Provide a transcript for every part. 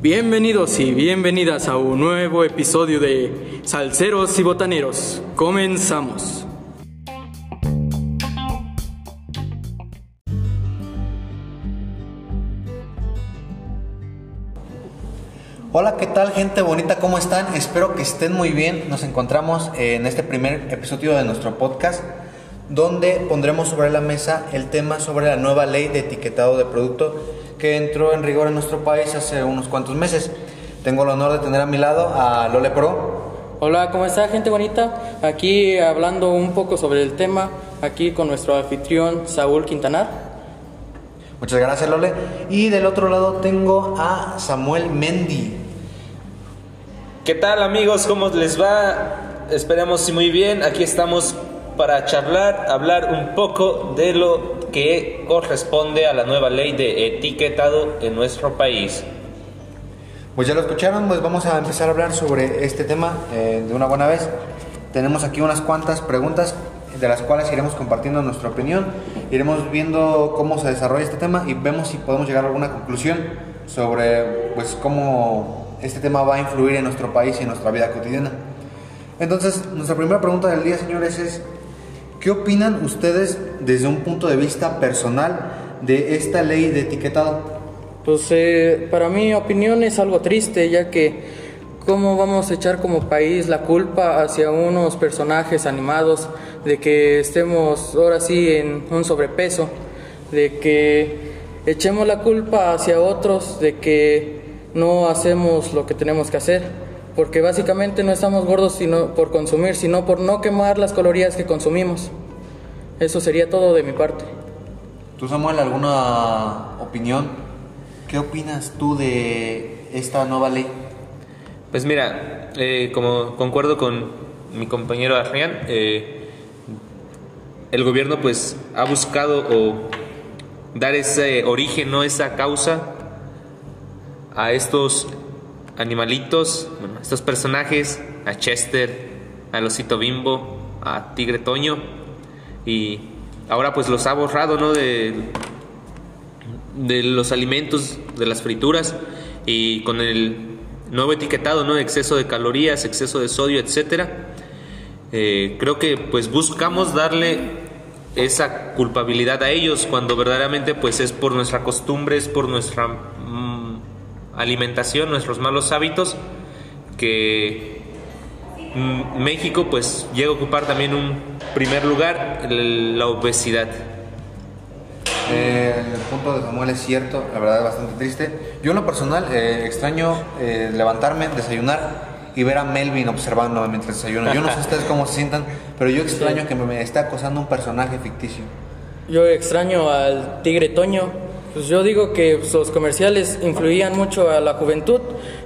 Bienvenidos y bienvenidas a un nuevo episodio de Salceros y Botaneros. Comenzamos. Hola, ¿qué tal gente bonita? ¿Cómo están? Espero que estén muy bien. Nos encontramos en este primer episodio de nuestro podcast donde pondremos sobre la mesa el tema sobre la nueva ley de etiquetado de producto que entró en rigor en nuestro país hace unos cuantos meses. Tengo el honor de tener a mi lado a Lole Pro. Hola, ¿cómo está gente bonita? Aquí hablando un poco sobre el tema, aquí con nuestro anfitrión Saúl Quintanar. Muchas gracias Lole. Y del otro lado tengo a Samuel Mendy. ¿Qué tal amigos? ¿Cómo les va? Esperemos muy bien. Aquí estamos para charlar, hablar un poco de lo que corresponde a la nueva ley de etiquetado en nuestro país. Pues ya lo escucharon, pues vamos a empezar a hablar sobre este tema eh, de una buena vez. Tenemos aquí unas cuantas preguntas de las cuales iremos compartiendo nuestra opinión, iremos viendo cómo se desarrolla este tema y vemos si podemos llegar a alguna conclusión sobre pues cómo este tema va a influir en nuestro país y en nuestra vida cotidiana. Entonces, nuestra primera pregunta del día, señores, es ¿Qué opinan ustedes desde un punto de vista personal de esta ley de etiquetado? Pues eh, para mi opinión es algo triste, ya que cómo vamos a echar como país la culpa hacia unos personajes animados de que estemos ahora sí en un sobrepeso, de que echemos la culpa hacia otros de que no hacemos lo que tenemos que hacer porque básicamente no estamos gordos sino por consumir, sino por no quemar las calorías que consumimos. Eso sería todo de mi parte. ¿Tú, Samuel, alguna opinión? ¿Qué opinas tú de esta nueva ley? Pues mira, eh, como concuerdo con mi compañero Adrián, eh, el gobierno pues ha buscado o dar ese origen, no esa causa a estos animalitos, estos personajes, a Chester, al osito bimbo, a Tigre Toño, y ahora pues los ha borrado, ¿no? De, de los alimentos, de las frituras, y con el nuevo etiquetado, ¿no? Exceso de calorías, exceso de sodio, etcétera. Eh, creo que pues buscamos darle esa culpabilidad a ellos cuando verdaderamente pues es por nuestra costumbre, es por nuestra alimentación, nuestros malos hábitos, que México pues llega a ocupar también un primer lugar, la obesidad. Eh, el punto de Samuel es cierto, la verdad es bastante triste. Yo en lo personal eh, extraño eh, levantarme, desayunar y ver a Melvin observándome mientras desayuno. Yo no sé ustedes cómo se sientan, pero yo extraño que me esté acosando un personaje ficticio. Yo extraño al tigre Toño, pues yo digo que pues, los comerciales influían mucho a la juventud,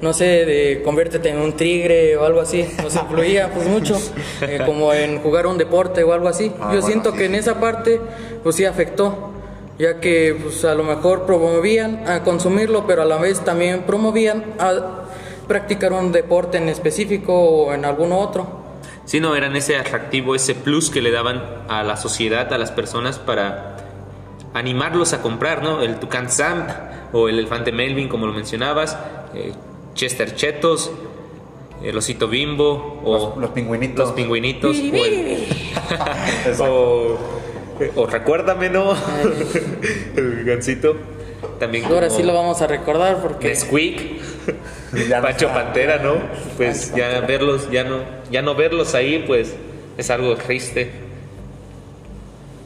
no sé, de conviértete en un tigre o algo así, nos influía pues mucho, eh, como en jugar un deporte o algo así. Ah, yo siento que en esa parte pues sí afectó, ya que pues a lo mejor promovían a consumirlo, pero a la vez también promovían a practicar un deporte en específico o en alguno otro. Sí, no, eran ese atractivo, ese plus que le daban a la sociedad, a las personas para animarlos a comprar, ¿no? El Tucán Sam o el elefante Melvin, como lo mencionabas, eh, Chester Chetos, el osito bimbo o los, pingüinitos. Los pingüinitos. o, o, recuérdame, ¿no? el gancito. También Ahora sí lo vamos a recordar porque Nesquik, Pacho Pantera, ¿no? Pues ya verlos, ya no, ya no verlos ahí, pues es algo triste.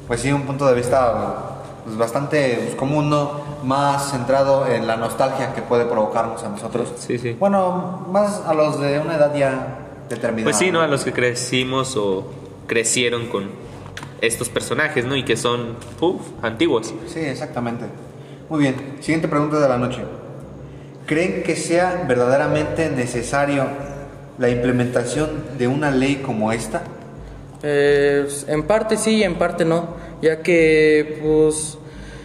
Pues sí, un punto de vista pues, bastante pues, común, ¿no? Más centrado en la nostalgia que puede provocarnos a nosotros. Sí, sí. Bueno, más a los de una edad ya determinada. Pues sí, ¿no? A los que crecimos o crecieron con estos personajes, ¿no? Y que son, uff, antiguos. Sí, exactamente. Muy bien, siguiente pregunta de la noche. ¿Creen que sea verdaderamente necesario la implementación de una ley como esta? Eh, en parte sí y en parte no, ya que pues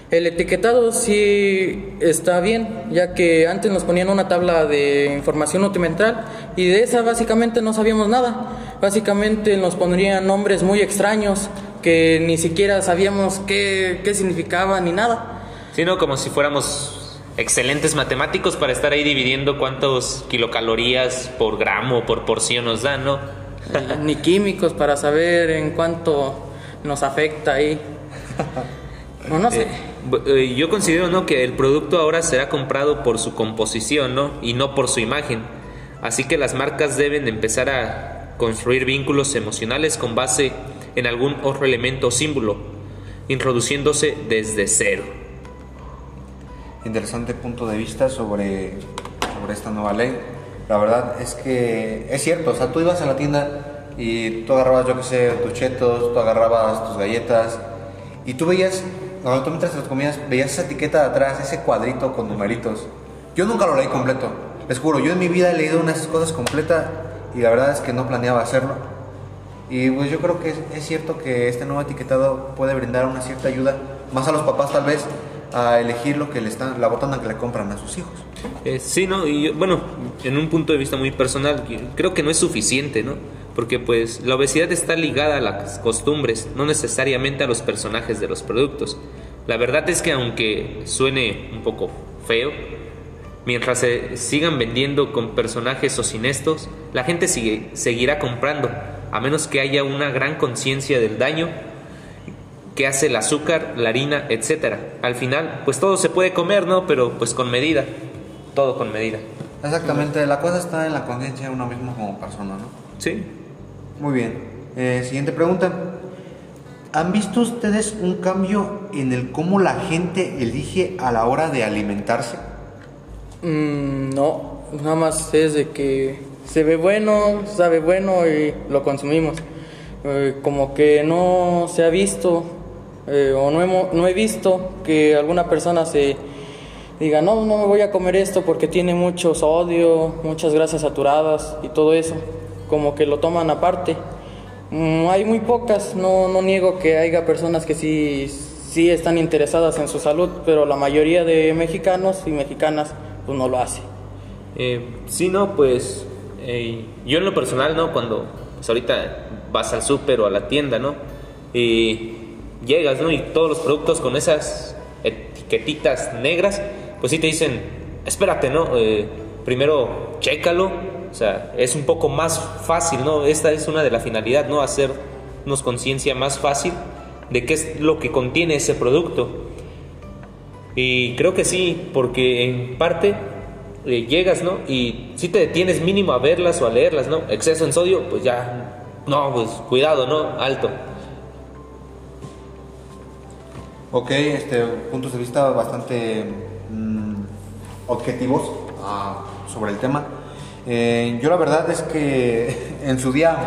el etiquetado sí está bien, ya que antes nos ponían una tabla de información nutrimental y de esa básicamente no sabíamos nada. Básicamente nos pondrían nombres muy extraños que ni siquiera sabíamos qué, qué significaban ni nada. Sino como si fuéramos excelentes matemáticos para estar ahí dividiendo cuántos kilocalorías por gramo, por porción nos dan, ¿no? Ni químicos para saber en cuánto nos afecta ahí. No, no sé. Eh, eh, yo considero ¿no? que el producto ahora será comprado por su composición ¿no? y no por su imagen. Así que las marcas deben de empezar a construir vínculos emocionales con base en algún otro elemento o símbolo, introduciéndose desde cero. Interesante punto de vista sobre, sobre esta nueva ley. La verdad es que es cierto, o sea, tú ibas a la tienda y tú agarrabas, yo qué sé, tus chetos, tú agarrabas tus galletas y tú veías, cuando tú mientras te los comías, veías esa etiqueta de atrás, ese cuadrito con numeritos. Yo nunca lo leí completo, les juro, yo en mi vida he leído unas cosas completas y la verdad es que no planeaba hacerlo. Y pues yo creo que es cierto que este nuevo etiquetado puede brindar una cierta ayuda, más a los papás tal vez, a elegir lo que le están, la botana que le compran a sus hijos. Eh, sí, ¿no? Y bueno, en un punto de vista muy personal, creo que no es suficiente, ¿no? Porque pues la obesidad está ligada a las costumbres, no necesariamente a los personajes de los productos. La verdad es que aunque suene un poco feo, mientras se sigan vendiendo con personajes o sin estos, la gente seguirá comprando, a menos que haya una gran conciencia del daño que hace el azúcar, la harina, etcétera. Al final, pues todo se puede comer, ¿no? Pero pues con medida. Todo con medida. Exactamente, la cosa está en la conciencia de uno mismo como persona, ¿no? Sí. Muy bien. Eh, siguiente pregunta. ¿Han visto ustedes un cambio en el cómo la gente elige a la hora de alimentarse? Mm, no, nada más es de que se ve bueno, sabe bueno y lo consumimos. Eh, como que no se ha visto eh, o no, hemo- no he visto que alguna persona se diga, no, no me voy a comer esto porque tiene mucho sodio, muchas grasas saturadas y todo eso. Como que lo toman aparte. Mm, hay muy pocas, no, no niego que haya personas que sí, sí están interesadas en su salud, pero la mayoría de mexicanos y mexicanas pues no lo hace. Eh, sí, no, pues eh, yo en lo personal, ¿no? Cuando pues, ahorita vas al súper o a la tienda, ¿no? Y llegas, ¿no? Y todos los productos con esas etiquetitas negras, pues sí te dicen, espérate, ¿no? Eh, primero, chécalo. O sea, es un poco más fácil, ¿no? Esta es una de las finalidades, ¿no? Hacernos conciencia más fácil de qué es lo que contiene ese producto. Y creo que sí, porque en parte eh, llegas, ¿no? Y si te detienes mínimo a verlas o a leerlas, ¿no? Exceso en sodio, pues ya, no, pues cuidado, ¿no? Alto. Ok, este, puntos de vista bastante mm, objetivos ah, sobre el tema. Eh, yo la verdad es que en su día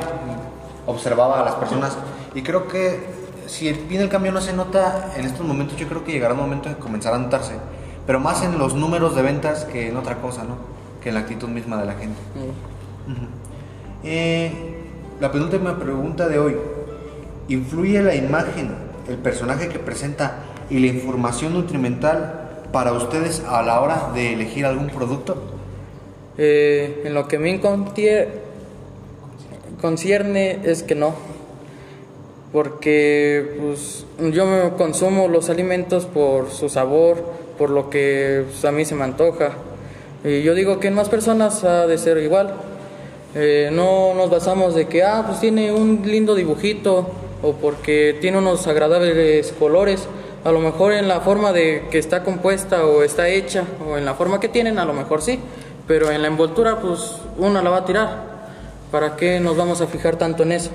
observaba a las personas y creo que si bien el cambio no se nota en estos momentos, yo creo que llegará un momento en que comenzará a notarse, pero más en los números de ventas que en otra cosa, ¿no? Que en la actitud misma de la gente. Ujú. Eh, la penúltima pregunta de hoy. ¿Influye la imagen, el personaje que presenta y la información nutrimental para ustedes a la hora de elegir algún producto? Eh, en lo que me concierne es que no, porque pues, yo consumo los alimentos por su sabor, por lo que pues, a mí se me antoja. Y yo digo que en más personas ha de ser igual. Eh, no nos basamos de que, ah, pues tiene un lindo dibujito o porque tiene unos agradables colores. A lo mejor en la forma de que está compuesta o está hecha o en la forma que tienen, a lo mejor sí. Pero en la envoltura, pues uno la va a tirar. ¿Para qué nos vamos a fijar tanto en eso?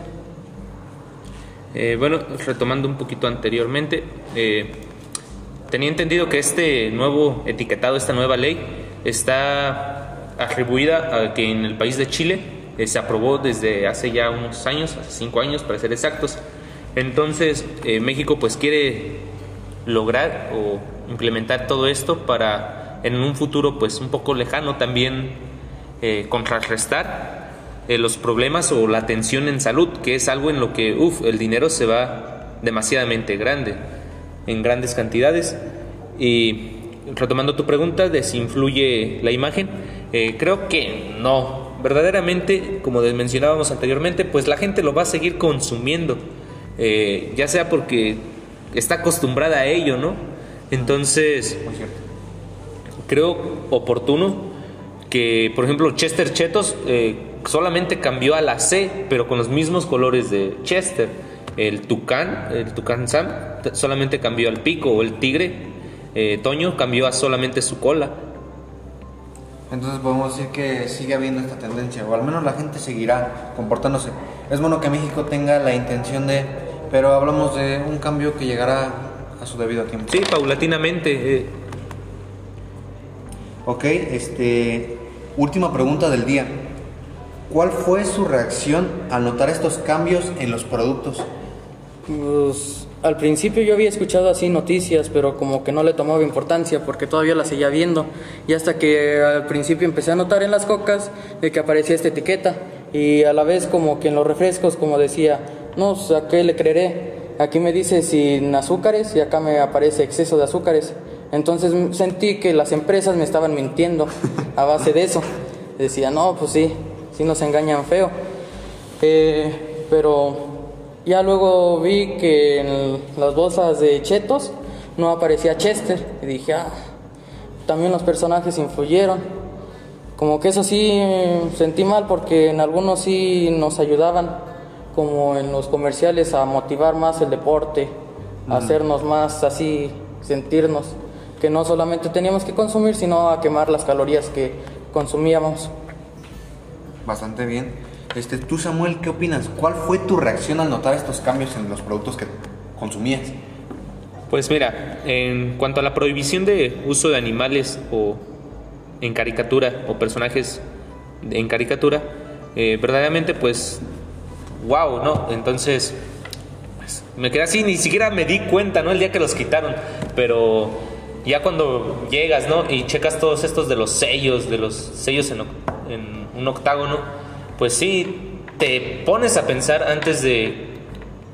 Eh, bueno, retomando un poquito anteriormente, eh, tenía entendido que este nuevo etiquetado, esta nueva ley, está atribuida a que en el país de Chile eh, se aprobó desde hace ya unos años, hace cinco años para ser exactos. Entonces, eh, México pues quiere lograr o implementar todo esto para en un futuro pues un poco lejano también eh, contrarrestar eh, los problemas o la tensión en salud, que es algo en lo que el dinero se va demasiadamente grande, en grandes cantidades. Y retomando tu pregunta de si influye la imagen, eh, creo que no. Verdaderamente, como mencionábamos anteriormente, pues la gente lo va a seguir consumiendo, eh, ya sea porque está acostumbrada a ello, ¿no? Entonces, Muy cierto. creo oportuno que, por ejemplo, Chester Chetos eh, solamente cambió a la C, pero con los mismos colores de Chester. El Tucán, el Tucán Sam, solamente cambió al pico, o el Tigre, eh, Toño, cambió a solamente su cola. Entonces podemos decir que sigue habiendo esta tendencia, o al menos la gente seguirá comportándose. Es bueno que México tenga la intención de, pero hablamos de un cambio que llegará a su debido tiempo. Sí, paulatinamente. eh, Ok, este, última pregunta del día. ¿Cuál fue su reacción al notar estos cambios en los productos? Pues al principio yo había escuchado así noticias, pero como que no le tomaba importancia porque todavía las seguía viendo. Y hasta que al principio empecé a notar en las cocas de que aparecía esta etiqueta. Y a la vez como que en los refrescos como decía, no, pues, ¿a qué le creeré? Aquí me dice sin azúcares y acá me aparece exceso de azúcares. Entonces sentí que las empresas me estaban mintiendo a base de eso. Decía, no, pues sí, sí nos engañan feo. Eh, pero ya luego vi que en las bolsas de chetos no aparecía Chester y dije, ah, también los personajes influyeron. Como que eso sí eh, sentí mal porque en algunos sí nos ayudaban, como en los comerciales, a motivar más el deporte, a hacernos más así, sentirnos que no solamente teníamos que consumir, sino a quemar las calorías que consumíamos. Bastante bien. Este, tú Samuel, ¿qué opinas? ¿Cuál fue tu reacción al notar estos cambios en los productos que consumías? Pues mira, en cuanto a la prohibición de uso de animales o en caricatura o personajes en caricatura, eh, verdaderamente pues, wow, ¿no? Entonces, pues, me quedé así, ni siquiera me di cuenta, ¿no? El día que los quitaron, pero ya cuando llegas, ¿no? Y checas todos estos de los sellos, de los sellos en, un octágono, pues sí, te pones a pensar antes de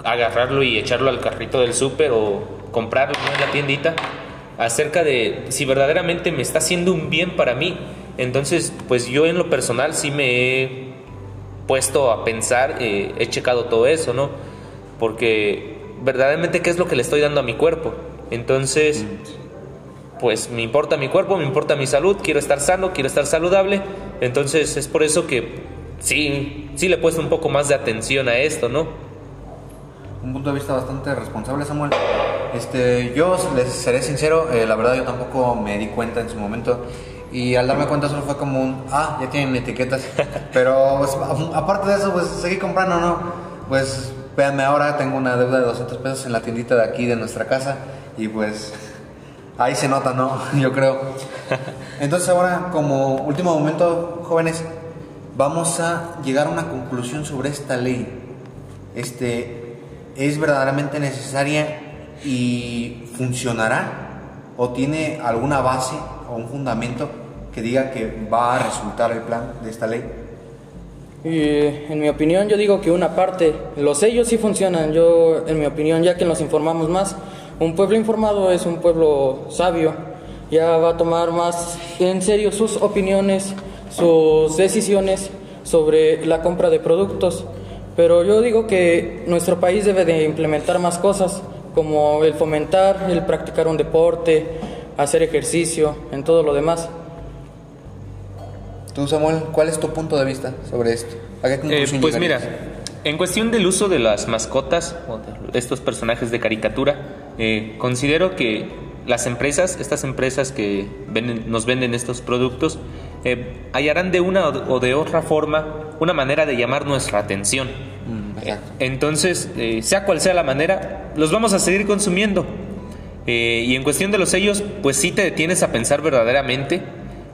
agarrarlo y echarlo al carrito del súper o comprarlo ¿no? en la tiendita acerca de si verdaderamente me está haciendo un bien para mí. Entonces, pues yo en lo personal sí me he puesto a pensar, eh, he checado todo eso, ¿no? Porque verdaderamente qué es lo que le estoy dando a mi cuerpo. Entonces, pues me importa mi cuerpo, me importa mi salud, quiero estar sano, quiero estar saludable. Entonces es por eso que sí, sí le he puesto un poco más de atención a esto, ¿no? Un punto de vista bastante responsable, Samuel. Este, yo les seré sincero, eh, la verdad yo tampoco me di cuenta en su momento y al darme cuenta solo fue como un, ah, ya tienen etiquetas. Pero pues, aparte de eso, pues seguí comprando, ¿no? Pues véanme ahora, tengo una deuda de 200 pesos en la tiendita de aquí de nuestra casa y pues ahí se nota, ¿no? Yo creo. Entonces ahora, como último momento, jóvenes, vamos a llegar a una conclusión sobre esta ley. Este, ¿es verdaderamente necesaria y funcionará? ¿O tiene alguna base o un fundamento que diga que va a resultar el plan de esta ley? Y en mi opinión yo digo que una parte, los sellos sí funcionan, yo en mi opinión ya que nos informamos más, un pueblo informado es un pueblo sabio, ya va a tomar más en serio sus opiniones, sus decisiones sobre la compra de productos, pero yo digo que nuestro país debe de implementar más cosas como el fomentar, el practicar un deporte, hacer ejercicio, en todo lo demás. Tú, Samuel, ¿cuál es tu punto de vista sobre esto? ¿A qué Eh, conclusión pues mira, en cuestión del uso de las mascotas o de estos personajes de caricatura, eh, considero que las empresas, estas empresas que venden- nos venden estos productos, eh, hallarán de una o de otra forma una manera de llamar nuestra atención. Mm, exacto. Entonces, eh, sea cual sea la manera, los vamos a seguir consumiendo. Eh, y en cuestión de los sellos, pues sí te detienes a pensar verdaderamente,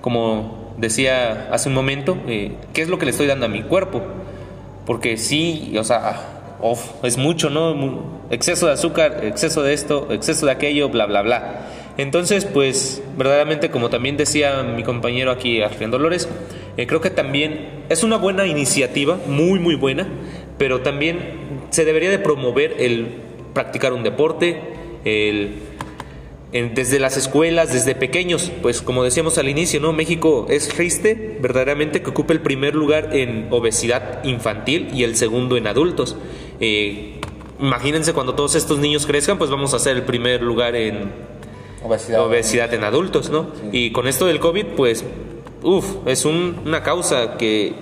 como decía hace un momento, eh, qué es lo que le estoy dando a mi cuerpo. Porque sí, o sea, es mucho, ¿no? Exceso de azúcar, exceso de esto, exceso de aquello, bla, bla, bla. Entonces, pues, verdaderamente, como también decía mi compañero aquí, Adrián Dolores, eh, creo que también es una buena iniciativa, muy, muy buena, pero también se debería de promover el practicar un deporte, el en- desde las escuelas, desde pequeños, pues como decíamos al inicio, ¿no? México es triste verdaderamente que ocupe el primer lugar en obesidad infantil y el segundo en adultos. Eh, imagínense cuando todos estos niños crezcan, pues vamos a ser el primer lugar en, Obesidad. obesidad en adultos, ¿no? Y con esto del COVID, pues, uff, es un- una causa que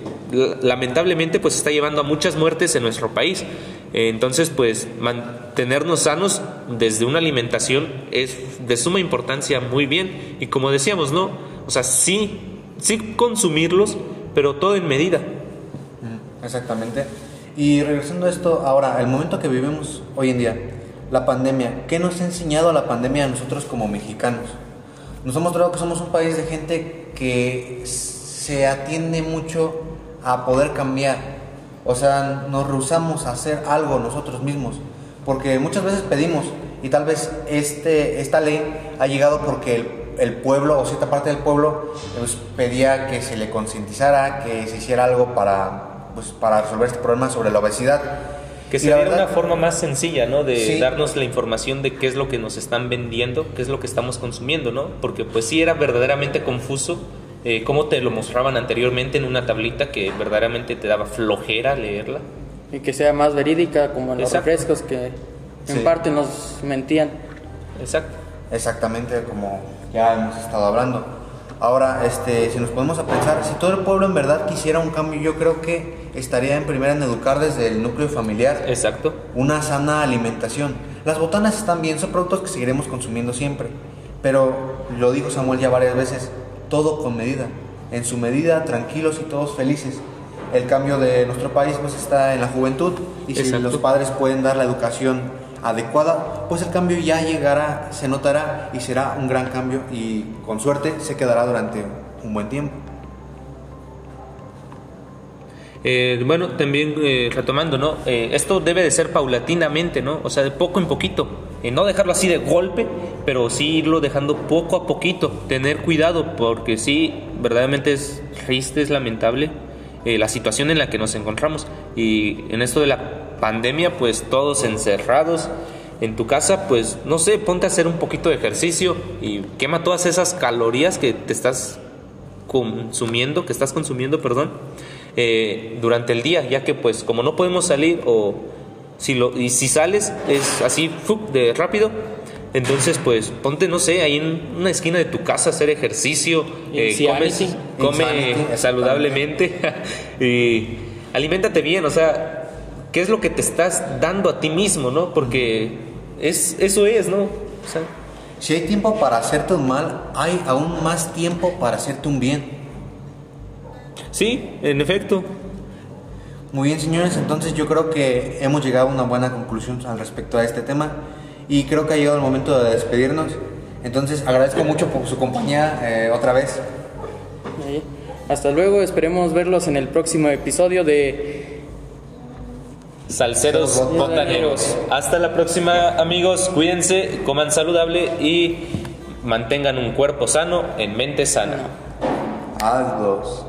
lamentablemente pues está llevando a muchas muertes en nuestro país. Entonces, pues, mantenernos sanos desde una alimentación es de suma importancia muy bien. Y como decíamos, ¿no? O sea, sí, sí consumirlos, pero todo en medida. Exactamente. Y regresando a esto, ahora, el momento que vivimos hoy en día, la pandemia, ¿qué nos ha enseñado la pandemia a nosotros como mexicanos? Nos ha mostrado que somos un país de gente que se atiende mucho a poder cambiar. O sea, nos rehusamos a hacer algo nosotros mismos. Porque muchas veces pedimos y tal vez este, esta ley ha llegado porque el, el pueblo o cierta parte del pueblo pues, pedía que se le concientizara, que se hiciera algo para, pues, para resolver este problema sobre la obesidad. Que Y se la diera verdad- una forma más sencilla, ¿no? De Sí. darnos la información de qué es lo que nos están vendiendo, qué es lo que estamos consumiendo, ¿no? Porque pues sí era verdaderamente confuso eh, cómo te lo mostraban anteriormente en una tablita que verdaderamente te daba flojera leerla. Y que sea más verídica, como en los Exacto. refrescos que en Sí. parte nos mentían. Exacto. Exactamente como ya hemos estado hablando. Ahora, este, si nos ponemos a pensar, si todo el pueblo en verdad quisiera un cambio, yo creo que estaría en primera en educar desde el núcleo familiar Exacto. una sana alimentación. Las botanas están bien, son productos que seguiremos consumiendo siempre, pero lo dijo Samuel ya varias veces, todo con medida, en su medida, tranquilos y todos felices. El cambio de nuestro país pues está en la juventud y si Exacto. los padres pueden dar la educación adecuada, pues el cambio ya llegará, se notará y será un gran cambio y con suerte se quedará durante un buen tiempo. Eh, bueno, también eh, retomando, ¿no? Eh, esto debe de ser paulatinamente, ¿no? O sea, de poco en poquito. Eh, no dejarlo así de golpe, pero sí irlo dejando poco a poquito. Tener cuidado, porque sí, verdaderamente es triste, es lamentable eh, la situación en la que nos encontramos. Y en esto de la pandemia, pues todos encerrados en tu casa, pues no sé, ponte a hacer un poquito de ejercicio y quema todas esas calorías que te estás consumiendo, que estás consumiendo, perdón, eh, durante el día, ya que pues como no podemos salir o si lo y si sales es así de rápido, entonces pues ponte no sé ahí en una esquina de tu casa a hacer ejercicio, eh, comes- come Insanity, saludablemente y aliméntate bien, o sea, ¿qué es lo que te estás dando a ti mismo, no? Porque es eso es, ¿no? O sea, Si hay tiempo para hacerte un mal, hay aún más tiempo para hacerte un bien. sí, en efecto. Muy bien, señores, entonces yo creo que hemos llegado a una buena conclusión al respecto a este tema y creo que ha llegado el momento de despedirnos. Entonces agradezco mucho por su compañía eh, otra vez. Hasta luego, esperemos verlos en el próximo episodio de Salseros Salseros botaneros. Hasta la próxima, amigos. Cuídense, coman saludable y mantengan un cuerpo sano en mente sana. Hazlos.